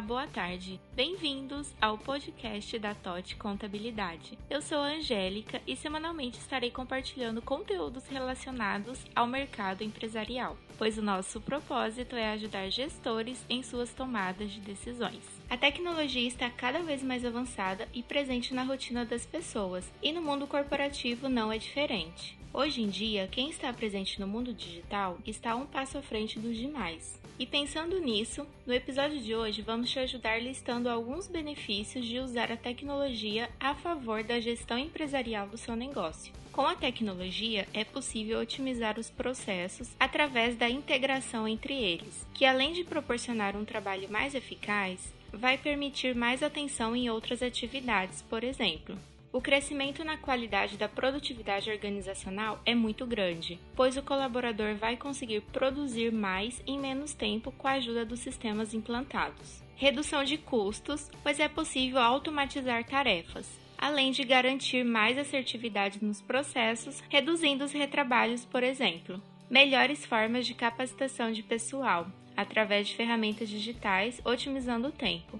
boa tarde. Bem-vindos ao podcast da TOT Contabilidade. Eu sou a Angélica e semanalmente estarei compartilhando conteúdos relacionados ao mercado empresarial, pois o nosso propósito é ajudar gestores em suas tomadas de decisões. A tecnologia está cada vez mais avançada e presente na rotina das pessoas, e no mundo corporativo não é diferente. Hoje em dia, quem está presente no mundo digital está um passo à frente dos demais. E pensando nisso, no episódio de hoje vamos te ajudar listando alguns benefícios de usar a tecnologia a favor da gestão empresarial do seu negócio. Com a tecnologia, é possível otimizar os processos através da integração entre eles, que além de proporcionar um trabalho mais eficaz, vai permitir mais atenção em outras atividades, por exemplo, o crescimento na qualidade da produtividade organizacional é muito grande, pois o colaborador vai conseguir produzir mais em menos tempo com a ajuda dos sistemas implantados. Redução de custos, pois é possível automatizar tarefas, além de garantir mais assertividade nos processos, reduzindo os retrabalhos, por exemplo. Melhores formas de capacitação de pessoal, através de ferramentas digitais, otimizando o tempo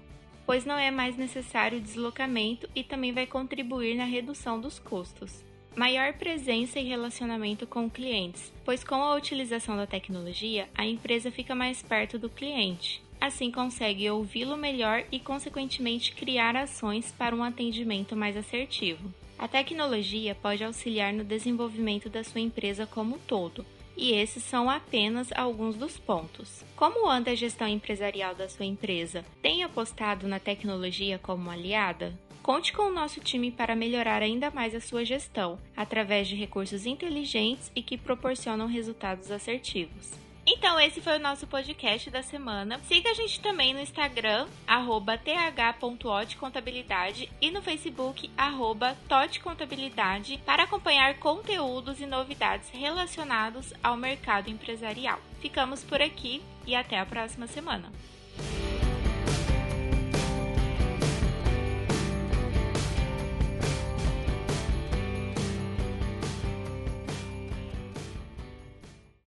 pois não é mais necessário o deslocamento e também vai contribuir na redução dos custos. Maior presença e relacionamento com clientes, pois com a utilização da tecnologia, a empresa fica mais perto do cliente. Assim consegue ouvi-lo melhor e, consequentemente, criar ações para um atendimento mais assertivo. A tecnologia pode auxiliar no desenvolvimento da sua empresa como um todo, e esses são apenas alguns dos pontos. Como anda a gestão empresarial da sua empresa? Tem apostado na tecnologia como aliada? Conte com o nosso time para melhorar ainda mais a sua gestão, através de recursos inteligentes e que proporcionam resultados assertivos. Então, esse foi o nosso podcast da semana. Siga a gente também no Instagram, arroba th.otcontabilidade e no Facebook, arroba totcontabilidade, para acompanhar conteúdos e novidades relacionados ao mercado empresarial. Ficamos por aqui e até a próxima semana.